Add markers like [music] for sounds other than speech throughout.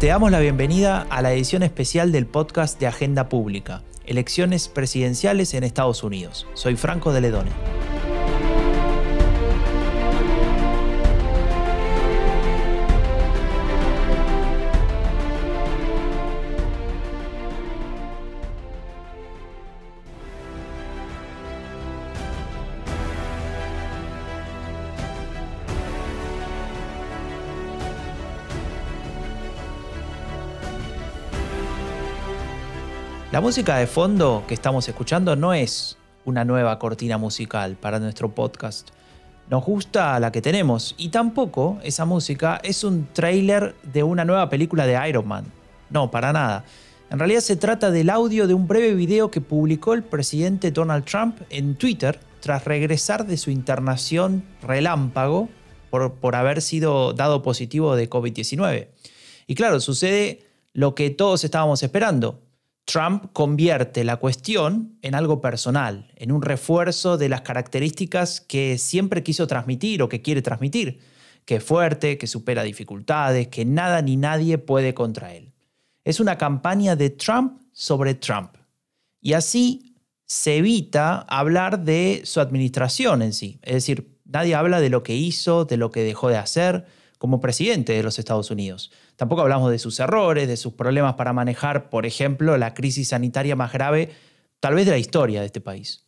Te damos la bienvenida a la edición especial del podcast de Agenda Pública, Elecciones Presidenciales en Estados Unidos. Soy Franco de Ledone. La música de fondo que estamos escuchando no es una nueva cortina musical para nuestro podcast. Nos gusta la que tenemos y tampoco esa música es un trailer de una nueva película de Iron Man. No, para nada. En realidad se trata del audio de un breve video que publicó el presidente Donald Trump en Twitter tras regresar de su internación relámpago por, por haber sido dado positivo de COVID-19. Y claro, sucede lo que todos estábamos esperando. Trump convierte la cuestión en algo personal, en un refuerzo de las características que siempre quiso transmitir o que quiere transmitir, que es fuerte, que supera dificultades, que nada ni nadie puede contra él. Es una campaña de Trump sobre Trump. Y así se evita hablar de su administración en sí. Es decir, nadie habla de lo que hizo, de lo que dejó de hacer como presidente de los Estados Unidos. Tampoco hablamos de sus errores, de sus problemas para manejar, por ejemplo, la crisis sanitaria más grave, tal vez de la historia de este país.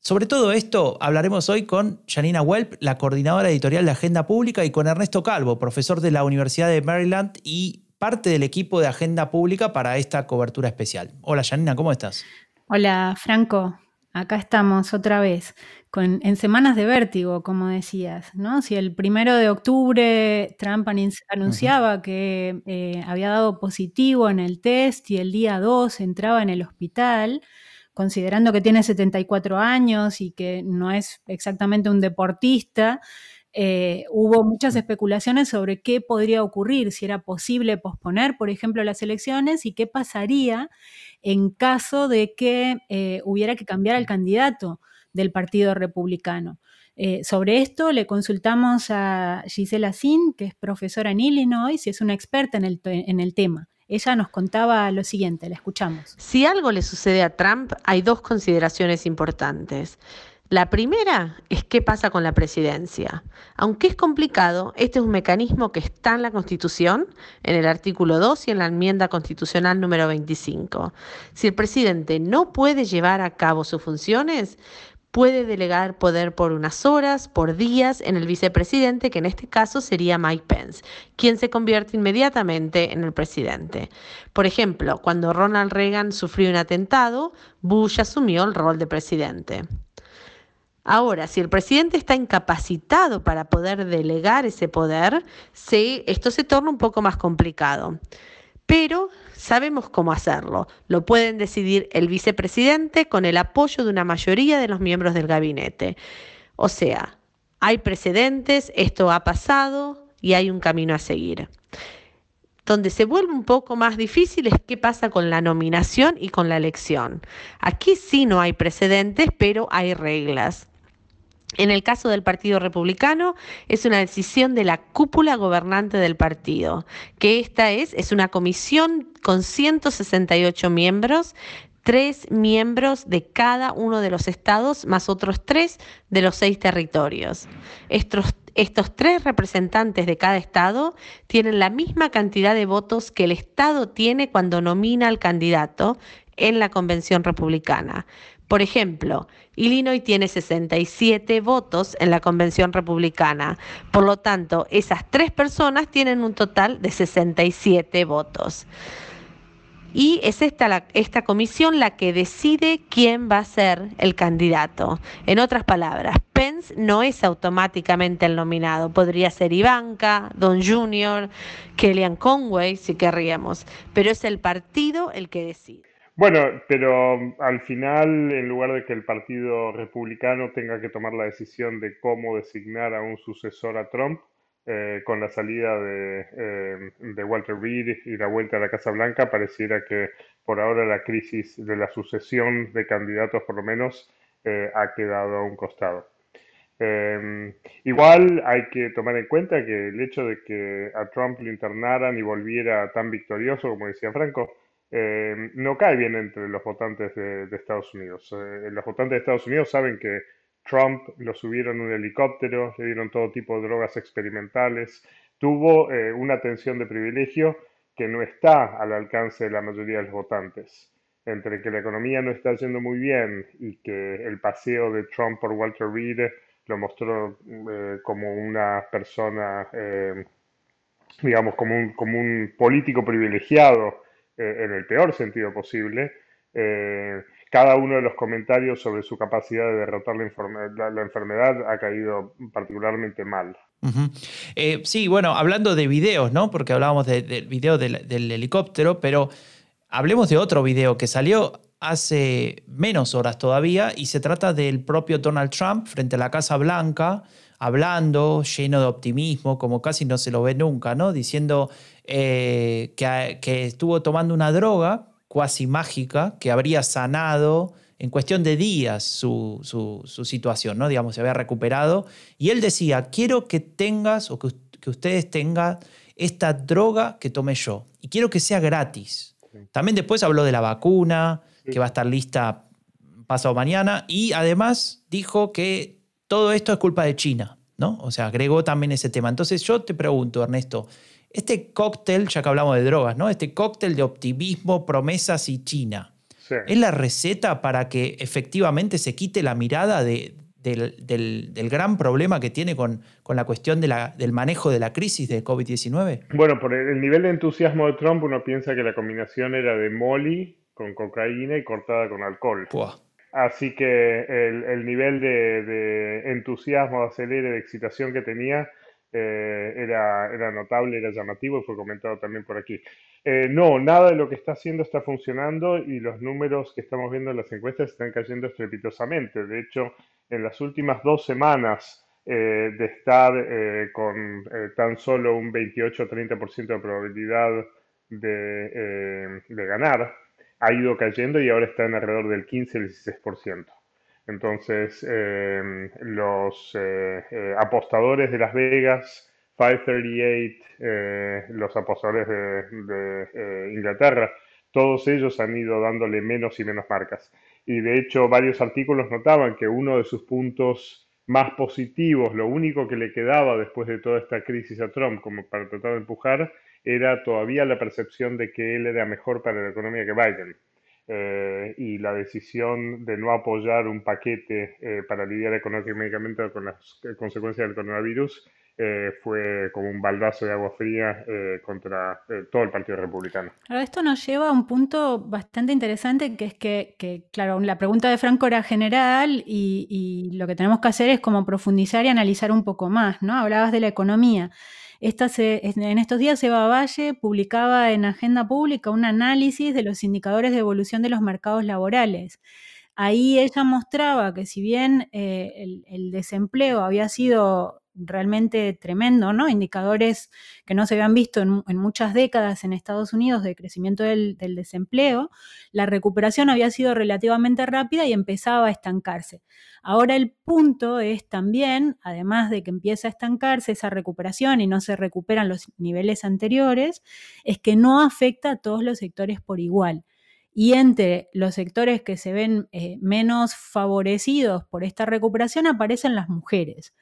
Sobre todo esto hablaremos hoy con Janina Welp, la coordinadora editorial de Agenda Pública, y con Ernesto Calvo, profesor de la Universidad de Maryland y parte del equipo de Agenda Pública para esta cobertura especial. Hola Janina, ¿cómo estás? Hola Franco, acá estamos otra vez en semanas de vértigo, como decías, ¿no? Si el primero de octubre Trump anunciaba que eh, había dado positivo en el test y el día 2 entraba en el hospital, considerando que tiene 74 años y que no es exactamente un deportista, eh, hubo muchas especulaciones sobre qué podría ocurrir, si era posible posponer, por ejemplo, las elecciones y qué pasaría en caso de que eh, hubiera que cambiar al candidato del Partido Republicano. Eh, sobre esto le consultamos a Gisela Sin, que es profesora en Illinois y es una experta en el, en el tema. Ella nos contaba lo siguiente, la escuchamos. Si algo le sucede a Trump, hay dos consideraciones importantes. La primera es qué pasa con la presidencia. Aunque es complicado, este es un mecanismo que está en la Constitución, en el artículo 2 y en la enmienda constitucional número 25. Si el presidente no puede llevar a cabo sus funciones, puede delegar poder por unas horas, por días, en el vicepresidente, que en este caso sería Mike Pence, quien se convierte inmediatamente en el presidente. Por ejemplo, cuando Ronald Reagan sufrió un atentado, Bush asumió el rol de presidente. Ahora, si el presidente está incapacitado para poder delegar ese poder, esto se torna un poco más complicado. Pero Sabemos cómo hacerlo. Lo pueden decidir el vicepresidente con el apoyo de una mayoría de los miembros del gabinete. O sea, hay precedentes, esto ha pasado y hay un camino a seguir. Donde se vuelve un poco más difícil es qué pasa con la nominación y con la elección. Aquí sí no hay precedentes, pero hay reglas. En el caso del Partido Republicano, es una decisión de la cúpula gobernante del partido, que esta es, es una comisión con 168 miembros, tres miembros de cada uno de los estados, más otros tres de los seis territorios. Estos, estos tres representantes de cada estado tienen la misma cantidad de votos que el estado tiene cuando nomina al candidato en la convención republicana. Por ejemplo, Illinois tiene 67 votos en la convención republicana. Por lo tanto, esas tres personas tienen un total de 67 votos. Y es esta, esta comisión la que decide quién va a ser el candidato. En otras palabras, Pence no es automáticamente el nominado. Podría ser Ivanka, Don Junior, Kellyanne Conway, si querríamos. Pero es el partido el que decide. Bueno, pero um, al final, en lugar de que el Partido Republicano tenga que tomar la decisión de cómo designar a un sucesor a Trump, eh, con la salida de, eh, Walter Reed y la vuelta a la Casa Blanca, pareciera que por ahora la crisis de la sucesión de candidatos, por lo menos, eh, ha quedado a un costado. Em, igual hay que tomar en cuenta que el hecho de que a Trump lo internaran y volviera tan victorioso, como decía Franco, em, no cae bien entre los votantes de, Estados Unidos. Eh, los votantes de Estados Unidos saben que Trump lo subieron en un helicóptero, le dieron todo tipo de drogas experimentales, tuvo eh, una atención de privilegio que no está al alcance de la mayoría de los votantes. Entre que la economía no está yendo muy bien y que el paseo de Trump por Walter Reed lo mostró eh, como una persona, eh, digamos, como un político privilegiado eh, en el peor sentido posible. cada uno de los comentarios sobre su capacidad de derrotar la, enfermedad ha caído particularmente mal. sí, bueno, hablando de videos, ¿no? Porque hablábamos del video del, del helicóptero, pero hablemos de otro video que salió hace menos horas todavía y se trata del propio Donald Trump frente a la Casa Blanca, hablando, lleno de optimismo, como casi no se lo ve nunca, ¿no? Diciendo eh, que, estuvo tomando una droga cuasi mágica que habría sanado en cuestión de días su, situación, ¿no? Digamos, se había recuperado. Y él decía, quiero que tengas o que, que ustedes tengan esta droga que tomé yo. Y quiero que sea gratis. También después habló de la vacuna, que va a estar lista pasado mañana. Y además dijo que todo esto es culpa de China, ¿no? O sea, agregó también ese tema. Entonces yo te pregunto, Ernesto, este cóctel, ya que hablamos de drogas, ¿no? Este cóctel de optimismo, promesas y China, ¿es la receta para que efectivamente se quite la mirada de, del, gran problema que tiene con, con la cuestión de la, del manejo de la crisis de COVID-19? Bueno, por el nivel de entusiasmo de Trump, uno piensa que la combinación era de Molly con cocaína y cortada con alcohol. Así que el, nivel de, entusiasmo, de acelere, de excitación que tenía eh, era, era, notable, era llamativo y fue comentado también por aquí. Eh, no, nada de lo que está haciendo está funcionando y los números que estamos viendo en las encuestas están cayendo estrepitosamente. De hecho, en las últimas dos semanas eh, de estar con tan solo un 28-30% de probabilidad de, de ganar, ha ido cayendo y ahora está en alrededor del 15-16%. Entonces, em, los eh, eh, apostadores de Las Vegas, 538, eh, los apostadores de, Inglaterra, todos ellos han ido dándole menos y menos marcas. Y de hecho, varios artículos notaban que uno de sus puntos más positivos, lo único que le quedaba después de toda esta crisis a Trump como para tratar de empujar, era todavía la percepción de que él era mejor para la economía que Biden. Eh, y la decisión de no apoyar un paquete eh, para lidiar económicamente con las consecuencias del coronavirus eh, fue como un baldazo de agua fría contra todo el Partido Republicano. esto nos lleva a un punto bastante interesante, que es que, claro, la pregunta de Franco era general y, y, lo que tenemos que hacer es como profundizar y analizar un poco más, ¿no? Hablabas de la economía en estos días Eva Valle publicaba en Agenda Pública un análisis de los indicadores de evolución de los mercados laborales. Ahí ella mostraba que si bien eh, el, desempleo había sido realmente tremendo, ¿no? Indicadores que no se habían visto en, muchas décadas en Estados Unidos de crecimiento del, desempleo, la recuperación había sido relativamente rápida y empezaba a estancarse. Ahora el punto es también, además de que empieza a estancarse esa recuperación y no se recuperan los niveles anteriores, es que no afecta a todos los sectores por igual. Y entre los sectores que se ven eh, menos favorecidos por esta recuperación aparecen las mujeres.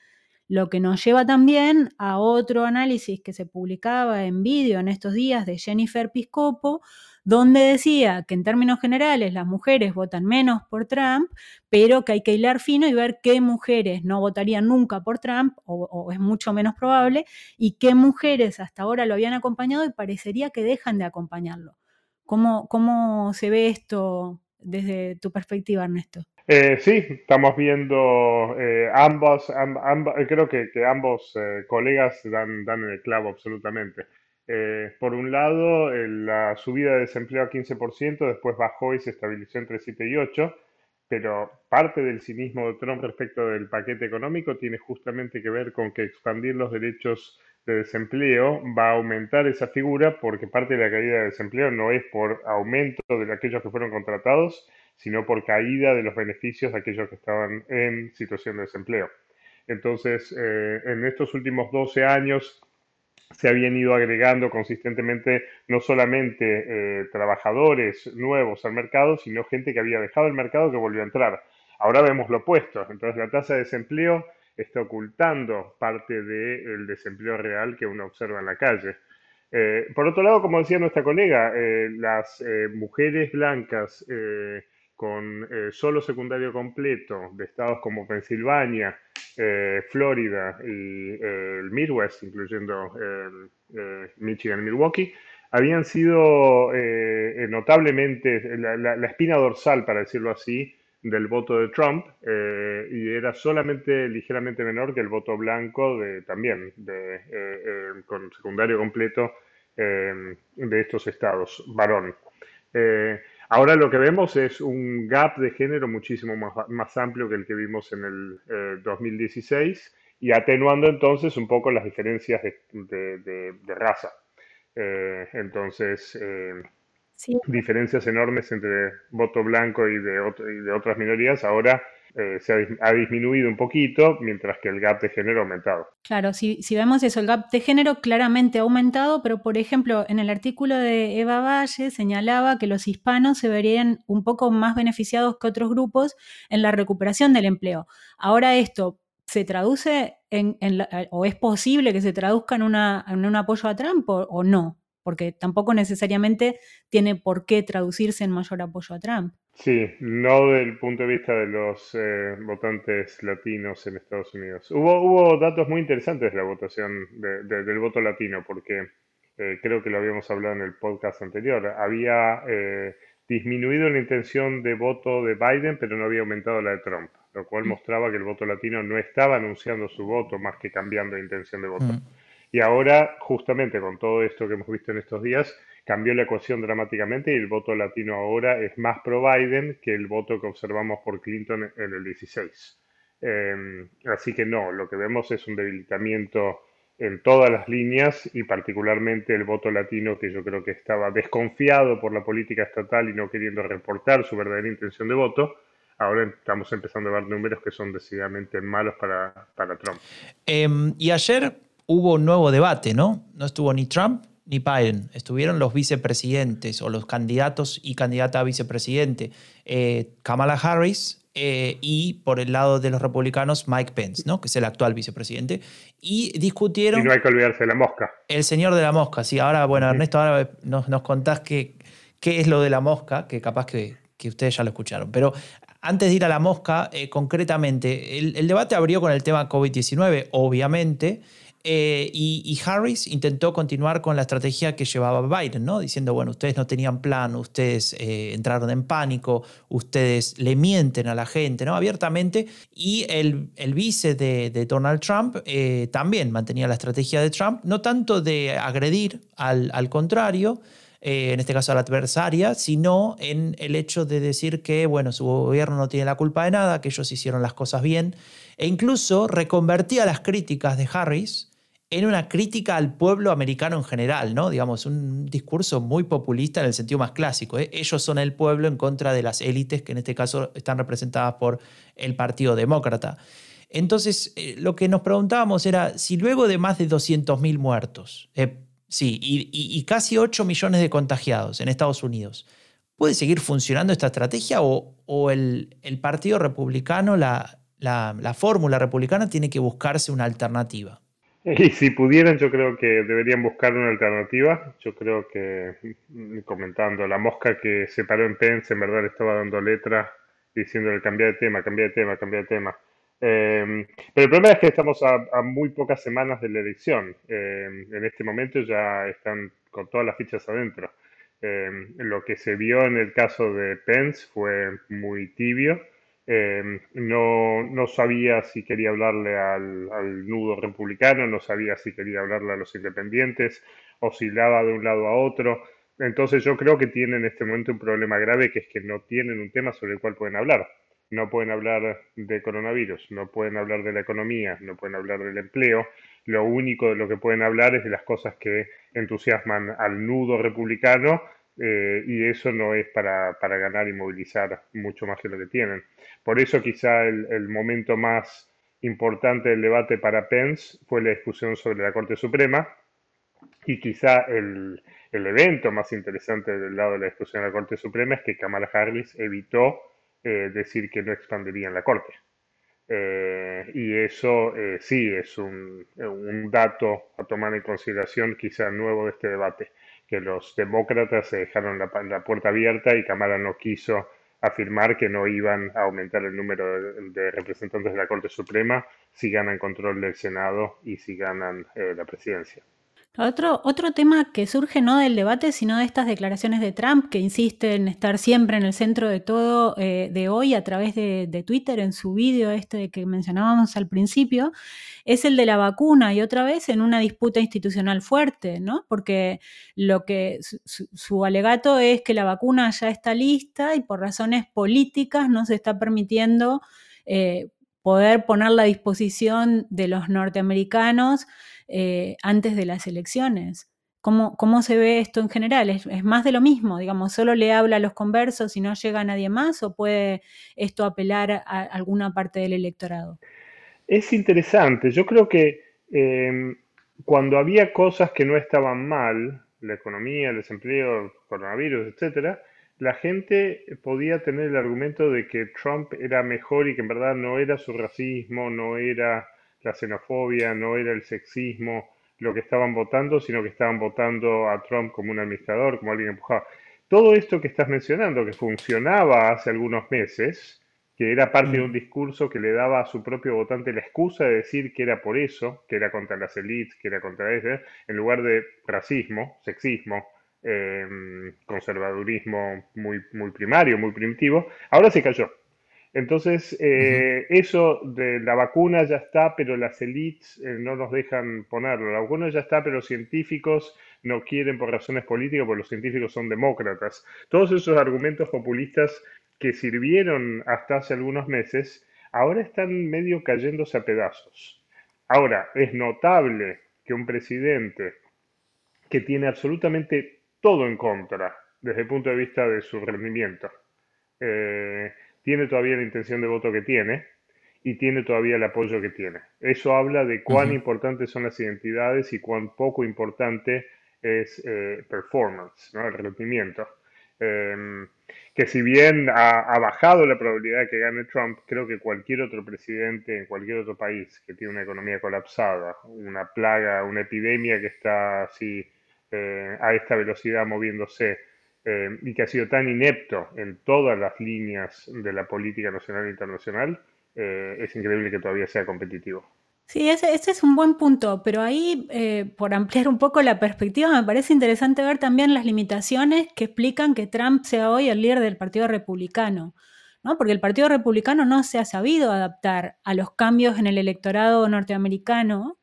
Lo que nos lleva también a otro análisis que se publicaba en vídeo en estos días de Jennifer Piscopo, donde decía que en términos generales las mujeres votan menos por Trump, pero que hay que hilar fino y ver qué mujeres no votarían nunca por Trump, o, es mucho menos probable, y qué mujeres hasta ahora lo habían acompañado y parecería que dejan de acompañarlo. ¿Cómo, cómo se ve esto desde tu perspectiva, Ernesto? Eh, sí, estamos viendo eh, ambos, creo que, ambos eh, colegas dan, dan el clavo absolutamente. por un lado, la subida de desempleo a 15%, después bajó y se estabilizó entre 7 y 8, pero parte del cinismo de Trump respecto del paquete económico tiene justamente que ver con que expandir los derechos de desempleo va a aumentar esa figura porque parte de la caída de desempleo no es por aumento de aquellos que fueron contratados, sino por caída de los beneficios de aquellos que estaban en situación de desempleo. Entonces, en estos últimos 12 años se habían ido agregando consistentemente no solamente trabajadores nuevos al mercado, sino gente que había dejado el mercado que volvió a entrar. Ahora vemos lo opuesto. Entonces, la tasa de desempleo está ocultando parte del desempleo real que uno observa en la calle. Eh, por otro lado, como decía nuestra colega, eh, las eh, mujeres blancas con solo secundario completo de estados como Pensilvania, Florida y el Midwest, incluyendo Michigan y Milwaukee, habían sido notablemente la espina dorsal, para decirlo así, del voto de Trump eh, y era solamente ligeramente menor que el voto blanco de, también de, eh, eh, con secundario completo de estos estados, varón. Ahora lo que vemos es un gap de género muchísimo más, amplio que el que vimos en el 2016 y atenuando entonces un poco las diferencias de, de raza. entonces, diferencias enormes entre voto blanco y de, y de otras minorías, ahora eh, se ha, disminuido un poquito, mientras que el gap de género ha aumentado. Claro, si, vemos eso, el gap de género claramente ha aumentado, pero por ejemplo, en el artículo de Eva Valle señalaba que los hispanos se verían un poco más beneficiados que otros grupos en la recuperación del empleo. Ahora esto se traduce en, o es posible que se traduzca en, una, en un apoyo a Trump o no porque tampoco necesariamente tiene por qué traducirse en mayor apoyo a Trump. Sí, no desde el punto de vista de los eh, votantes latinos en Estados Unidos. Hubo, hubo datos muy interesantes de la votación del voto latino, porque eh, creo que lo habíamos hablado en el podcast anterior. Había eh, disminuido la intención de voto de Biden, pero no había aumentado la de Trump, lo cual mm. mostraba que el voto latino no estaba anunciando su voto más que cambiando de intención de voto. Mm. Y ahora, justamente con todo esto que hemos visto en estos días, cambió la ecuación dramáticamente y el voto latino ahora es más pro Biden que el voto que observamos por Clinton en el 16. Em, así que no, lo que vemos es un debilitamiento en todas las líneas y particularmente el voto latino que yo creo que estaba desconfiado por la política estatal y no queriendo reportar su verdadera intención de voto. Ahora estamos empezando a ver números que son decididamente malos para, para Trump. Em, y ayer hubo un nuevo debate, ¿no? No estuvo ni Trump ni Biden, estuvieron los vicepresidentes o los candidatos y candidata a vicepresidente, eh, Kamala Harris eh, y por el lado de los republicanos Mike Pence, ¿no? que es el actual vicepresidente, y discutieron... Y no hay que olvidarse de la mosca. El señor de la mosca, sí. Ahora, bueno, Ernesto, ahora nos, nos contás qué, qué es lo de la mosca, que capaz que, que ustedes ya lo escucharon. Pero antes de ir a la mosca, eh, concretamente, el, el, debate abrió con el tema COVID-19, obviamente, eh, y, Harris intentó continuar con la estrategia que llevaba Biden, diciendo, bueno, ustedes no tenían plan, ustedes eh, entraron en pánico, ustedes le mienten a la gente, ¿no? abiertamente. Y el, el vice de, Donald Trump eh, también mantenía la estrategia de Trump, no tanto de agredir, al, al contrario, en este caso a la adversaria, sino en el hecho de decir que, bueno, su gobierno no tiene la culpa de nada, que ellos hicieron las cosas bien, e incluso reconvertía las críticas de Harris en una crítica al pueblo americano en general, ¿no? Digamos, un discurso muy populista en el sentido más clásico. ¿eh? Ellos son el pueblo en contra de las élites que en este caso están representadas por el Partido Demócrata. Entonces, eh, lo que nos preguntábamos era si luego de más de 200.000 muertos, eh, sí, y, casi 8 millones de contagiados en Estados Unidos, ¿puede seguir funcionando esta estrategia o, el, Partido Republicano, la, la fórmula republicana, tiene que buscarse una alternativa? [laughs] Y si pudieran, yo creo que deberían buscar una alternativa. Yo creo que, mm, comentando, la mosca que se paró en Pence en verdad le estaba dando letra diciéndole cambiar de tema, cambiar de tema, cambiar de tema. Em, pero el problema es que estamos a, muy pocas semanas de la elección. Em, en este momento ya están con todas las fichas adentro. Em, lo que se vio en el caso de Pence fue muy tibio. Em, no, no, sabía si quería hablarle al, nudo republicano, no sabía si quería hablarle a los independientes, oscilaba de un lado a otro. Entonces yo creo que tienen en este momento un problema grave que es que no tienen un tema sobre el cual pueden hablar. No pueden hablar de coronavirus, no pueden hablar de la economía, no pueden hablar del empleo. Lo único de lo que pueden hablar es de las cosas que entusiasman al nudo republicano eh, y eso no es para, para, ganar y movilizar mucho más que lo que tienen. Por eso quizá el, el momento más importante del debate para Pence fue la discusión sobre la Corte Suprema y quizá el, evento más interesante del lado de la discusión de la Corte Suprema es que Kamala Harris evitó eh, decir que no expandirían la Corte. Eh, y eso eh, sí es un, dato a tomar en consideración quizá nuevo de este debate, que los demócratas se dejaron la, puerta abierta y Kamala no quiso afirmar que no iban a aumentar el número de, representantes de la Corte Suprema si ganan control del Senado y si ganan eh, la presidencia. Otro, otro tema que surge no del debate, sino de estas declaraciones de Trump, que insiste en estar siempre en el centro de todo eh, de hoy a través de, de Twitter, en su vídeo este que mencionábamos al principio, es el de la vacuna y otra vez en una disputa institucional fuerte, ¿no? Porque lo que su, alegato es que la vacuna ya está lista y por razones políticas no se está permitiendo eh, poder ponerla a disposición de los norteamericanos eh, antes de las elecciones. ¿Cómo, ¿Cómo, se ve esto en general? ¿Es, ¿Es, más de lo mismo? Digamos, ¿solo le habla a los conversos y no llega a nadie más? ¿O puede esto apelar a alguna parte del electorado? Es interesante. Yo creo que em, cuando había cosas que no estaban mal, la economía, el desempleo, el coronavirus, etcétera, la gente podía tener el argumento de que Trump era mejor y que en verdad no era su racismo, no era la xenofobia, no era el sexismo lo que estaban votando, sino que estaban votando a Trump como un administrador, como alguien empujado. Todo esto que estás mencionando, que funcionaba hace algunos meses, que era parte de un discurso que le daba a su propio votante la excusa de decir que era por eso, que era contra las élites, que era contra ese, en lugar de racismo, sexismo, em, conservadurismo muy, muy primario, muy primitivo, ahora se cayó. Entonces, eh, eso de la vacuna ya está, pero las élites eh, no nos dejan ponerlo. La vacuna ya está, pero los científicos no quieren por razones políticas, porque los científicos son demócratas. Todos esos argumentos populistas que sirvieron hasta hace algunos meses, ahora están medio cayéndose a pedazos. Ahora, es notable que un presidente que tiene absolutamente todo en contra desde el punto de vista de su rendimiento, eh, tiene todavía la intención de voto que tiene y tiene todavía el apoyo que tiene. Eso habla de cuán importantes son las identidades y cuán poco importante es eh, performance, ¿no? el rendimiento. Em, que si bien ha, bajado la probabilidad de que gane Trump, creo que cualquier otro presidente en cualquier otro país que tiene una economía colapsada, una plaga, una epidemia que está así eh, a esta velocidad moviéndose eh, y que ha sido tan inepto en todas las líneas de la política nacional e internacional, eh, es increíble que todavía sea competitivo. Sí, ese, es un buen punto, pero ahí, eh, por ampliar un poco la perspectiva, me parece interesante ver también las limitaciones que explican que Trump sea hoy el líder del Partido Republicano, ¿no? Porque el Partido Republicano no se ha sabido adaptar a los cambios en el electorado norteamericano,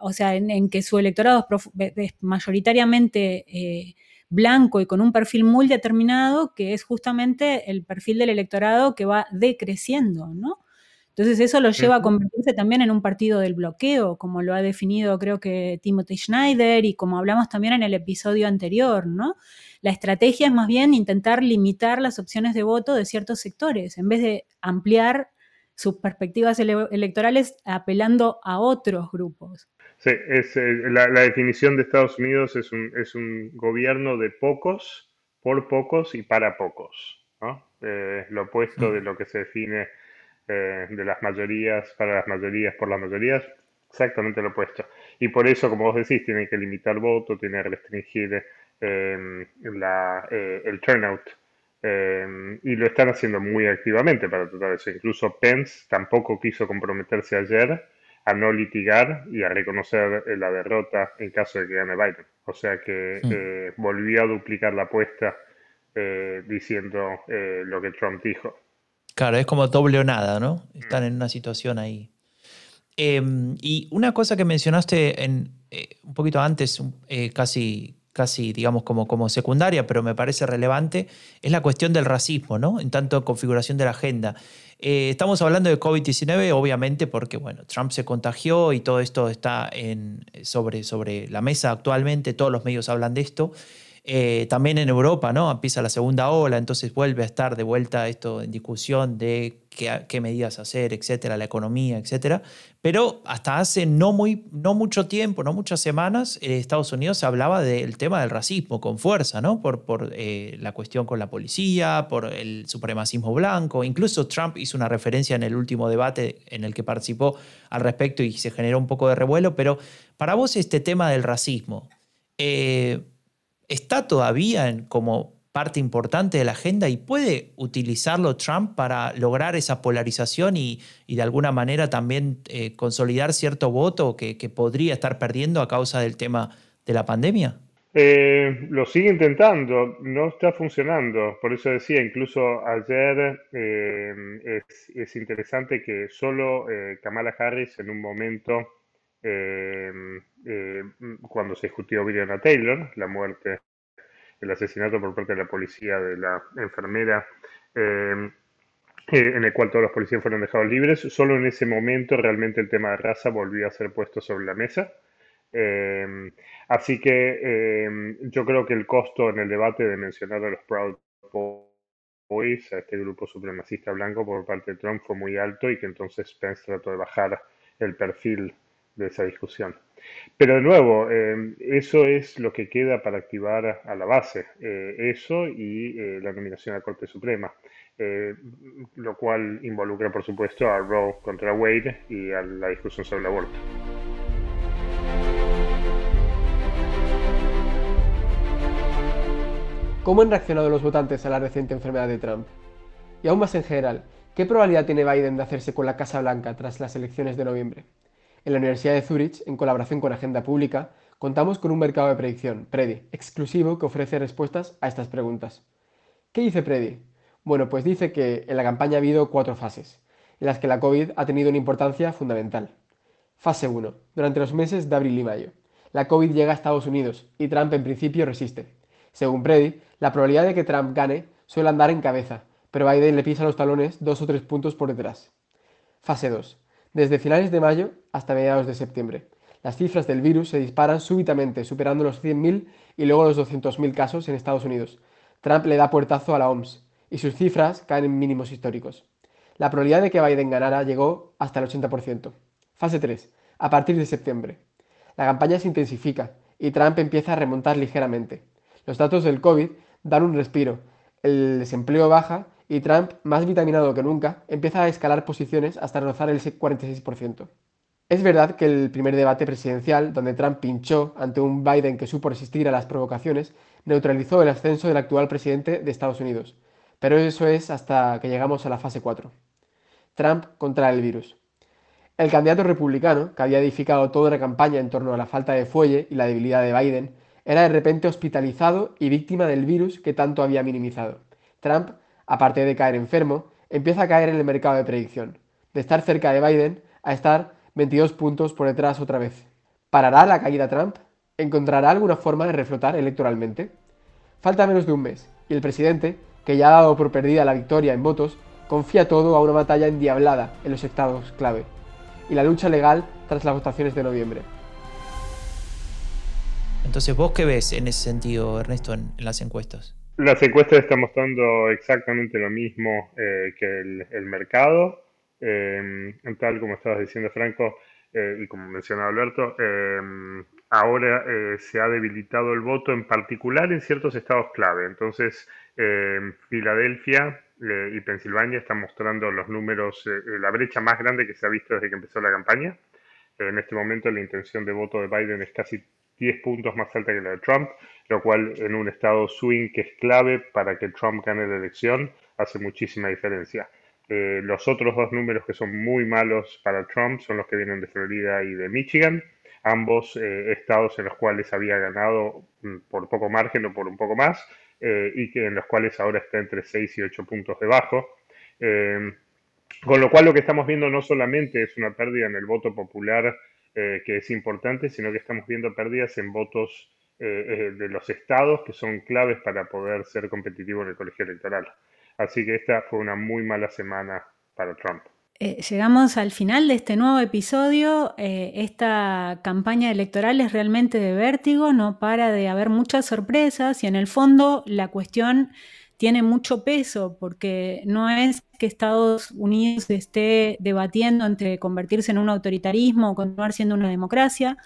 o sea, en, que su electorado es, mayoritariamente blanco y con un perfil muy determinado, que es justamente el perfil del electorado que va decreciendo, ¿no? Entonces eso lo lleva a convertirse también en un partido del bloqueo, como lo ha definido creo que Timothy Schneider y como hablamos también en el episodio anterior, ¿no? La estrategia es más bien intentar limitar las opciones de voto de ciertos sectores, en vez de ampliar sus perspectivas electorales apelando a otros grupos. Eh, la, definición de Estados Unidos es un, es un gobierno de pocos, por pocos y para pocos. ¿no? Eh, lo opuesto de lo que se define eh, de las mayorías para las mayorías por las mayorías, exactamente lo opuesto. Y por eso, como vos decís, tienen que limitar voto, tienen que restringir em, la, eh, el turnout. Em, y lo están haciendo muy activamente para tratar eso. Incluso Pence tampoco quiso comprometerse ayer a no litigar y a reconocer la derrota en caso de que gane Biden. O sea que eh, volvió a duplicar la apuesta diciendo lo que Trump dijo. Claro, es como doble o nada, ¿no? Están en una situación ahí. Em, y una cosa que mencionaste en, eh, un poquito antes, eh, casi, casi digamos como, como secundaria, pero me parece relevante, es la cuestión del racismo, ¿no? En tanto configuración de la agenda. Eh, estamos hablando de COVID-19, obviamente, porque bueno, Trump se contagió y todo esto está en, sobre, sobre la mesa actualmente, todos los medios hablan de esto. Eh, también en Europa, ¿no? Empieza la segunda ola, entonces vuelve a estar de vuelta esto en discusión de qué, medidas hacer, etcétera, la economía, etcétera. Pero hasta hace no, muy, no mucho tiempo, no muchas semanas, en Estados Unidos se hablaba del tema del racismo con fuerza, ¿no? Por, por eh, la cuestión con la policía, por el supremacismo blanco. Incluso Trump hizo una referencia en el último debate en el que participó al respecto y se generó un poco de revuelo. Pero para vos este tema del racismo, eh, está todavía como parte importante de la agenda y puede utilizarlo Trump para lograr esa polarización y, de alguna manera también eh, consolidar cierto voto que, podría estar perdiendo a causa del tema de la pandemia? Eh, lo sigue intentando, no está funcionando. Por eso decía, incluso ayer eh, es, interesante que solo Kamala Harris en un momento cuando se discutió Breonna Taylor, la muerte, el asesinato por parte de la policía de la enfermera, eh, eh, en el cual todos los policías fueron dejados libres, solo en ese momento realmente el tema de raza volvió a ser puesto sobre la mesa. Eh, así que yo creo que el costo en el debate de mencionar a los Proud Boys, a este grupo supremacista blanco por parte de Trump, fue muy alto y que entonces Pence trató de bajar el perfil de esa discusión. Pero de nuevo, eh, eso es lo que queda para activar a la base, eh, eso y eh, la nominación a la Corte Suprema, lo cual involucra, por supuesto, a Roe contra Wade y a la discusión sobre el aborto. ¿Cómo han reaccionado los votantes a la reciente enfermedad de Trump? Y aún más en general, ¿qué probabilidad tiene Biden de hacerse con la Casa Blanca tras las elecciones de noviembre? En la Universidad de Zurich, en colaboración con Agenda Pública, contamos con un mercado de predicción, Predi, exclusivo que ofrece respuestas a estas preguntas. ¿Qué dice Predi? Bueno, pues dice que en la campaña ha habido cuatro fases, en las que la COVID ha tenido una importancia fundamental. Fase 1. Durante los meses de abril y mayo. La COVID llega a Estados Unidos y Trump en principio resiste. Según Predi, la probabilidad de que Trump gane suele andar en cabeza, pero Biden le pisa los talones dos o tres puntos por detrás. Fase 2 desde finales de mayo hasta mediados de septiembre. Las cifras del virus se disparan súbitamente, superando los 100.000 y luego los 200.000 casos en Estados Unidos. Trump le da puertazo a la OMS y sus cifras caen en mínimos históricos. La probabilidad de que Biden ganara llegó hasta el 80%. Fase 3. A partir de septiembre. La campaña se intensifica y Trump empieza a remontar ligeramente. Los datos del COVID dan un respiro, el desempleo baja y Trump, más vitaminado que nunca, empieza a escalar posiciones hasta rozar el 46%. Es verdad que el primer debate presidencial, donde Trump pinchó ante un Biden que supo resistir a las provocaciones, neutralizó el ascenso del actual presidente de Estados Unidos. Pero eso es hasta que llegamos a la fase 4. Trump contra el virus. El candidato republicano, que había edificado toda la campaña en torno a la falta de fuelle y la debilidad de Biden, era de repente hospitalizado y víctima del virus que tanto había minimizado. Trump aparte de caer enfermo, empieza a caer en el mercado de predicción, de estar cerca de Biden a estar 22 puntos por detrás otra vez. ¿Parará la caída Trump? ¿Encontrará alguna forma de reflotar electoralmente? Falta menos de un mes, y el presidente, que ya ha dado por perdida la victoria en votos, confía todo a una batalla endiablada en los estados clave, y la lucha legal tras las votaciones de noviembre. Entonces, ¿vos qué ves en ese sentido, Ernesto, en las encuestas? Las encuestas están mostrando exactamente lo mismo eh, que el, mercado. Eh, tal como estabas diciendo, Franco, eh, y como mencionaba Alberto, ahora se ha debilitado el voto, en particular en ciertos estados clave. Entonces, Filadelfia y Pensilvania están mostrando los números, la brecha más grande que se ha visto desde que empezó la campaña. En este momento la intención de voto de Biden es casi 10 puntos más alta que la de Trump, lo cual en un estado swing que es clave para que Trump gane la elección hace muchísima diferencia. Eh, los otros dos números que son muy malos para Trump son los que vienen de Florida y de Michigan, ambos eh, estados en los cuales había ganado mm, por poco margen o por un poco más, eh, y que en los cuales ahora está entre 6 y 8 puntos debajo. con lo cual lo que estamos viendo no solamente es una pérdida en el voto popular eh, que es importante, sino que estamos viendo pérdidas en votos eh, eh, de los estados que son claves para poder ser competitivo en el colegio electoral. Así que esta fue una muy mala semana para Trump. Llegamos al final de este nuevo episodio. Esta campaña electoral es realmente de vértigo, no para de haber muchas sorpresas y en el fondo la cuestión tiene mucho peso porque no es que Estados Unidos esté debatiendo entre convertirse en un autoritarismo o continuar siendo una democracia.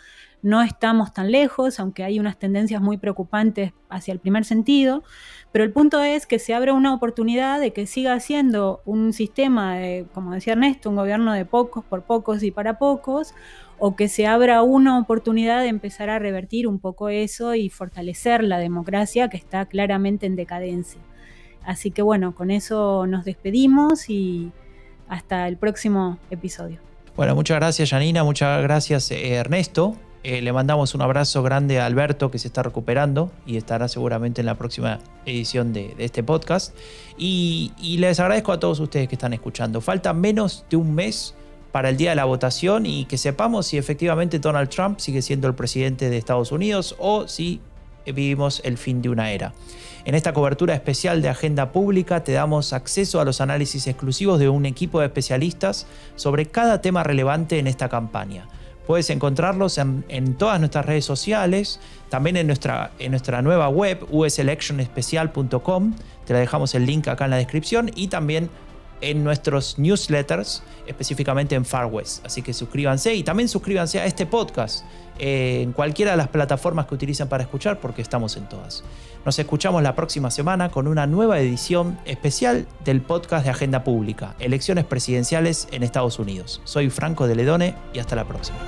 No estamos tan lejos, aunque hay unas tendencias muy preocupantes hacia el primer sentido, pero el punto es que se abre una oportunidad de que siga siendo un sistema de, como decía Ernesto, un gobierno de pocos por pocos y para pocos, o que se abra una oportunidad de empezar a revertir un poco eso y fortalecer la democracia que está claramente en decadencia. Así que bueno, con eso nos despedimos y hasta el próximo episodio. Bueno, muchas gracias Janina, muchas gracias eh, Ernesto. Eh, le mandamos un abrazo grande a Alberto que se está recuperando y estará seguramente en la próxima edición de, este podcast. Y, les agradezco a todos ustedes que están escuchando. Falta menos de un mes para el día de la votación y que sepamos si efectivamente Donald Trump sigue siendo el presidente de Estados Unidos o si vivimos el fin de una era. En esta cobertura especial de Agenda Pública te damos acceso a los análisis exclusivos de un equipo de especialistas sobre cada tema relevante en esta campaña. Puedes encontrarlos en, todas nuestras redes sociales, también en nuestra, en nuestra nueva web, uselectionespecial.com. Te la dejamos el link acá en la descripción y también en nuestros newsletters, específicamente en Far West. Así que suscríbanse y también suscríbanse a este podcast eh, en cualquiera de las plataformas que utilizan para escuchar, porque estamos en todas. Nos escuchamos la próxima semana con una nueva edición especial del podcast de Agenda Pública, Elecciones Presidenciales en Estados Unidos. Soy Franco de Ledone y hasta la próxima.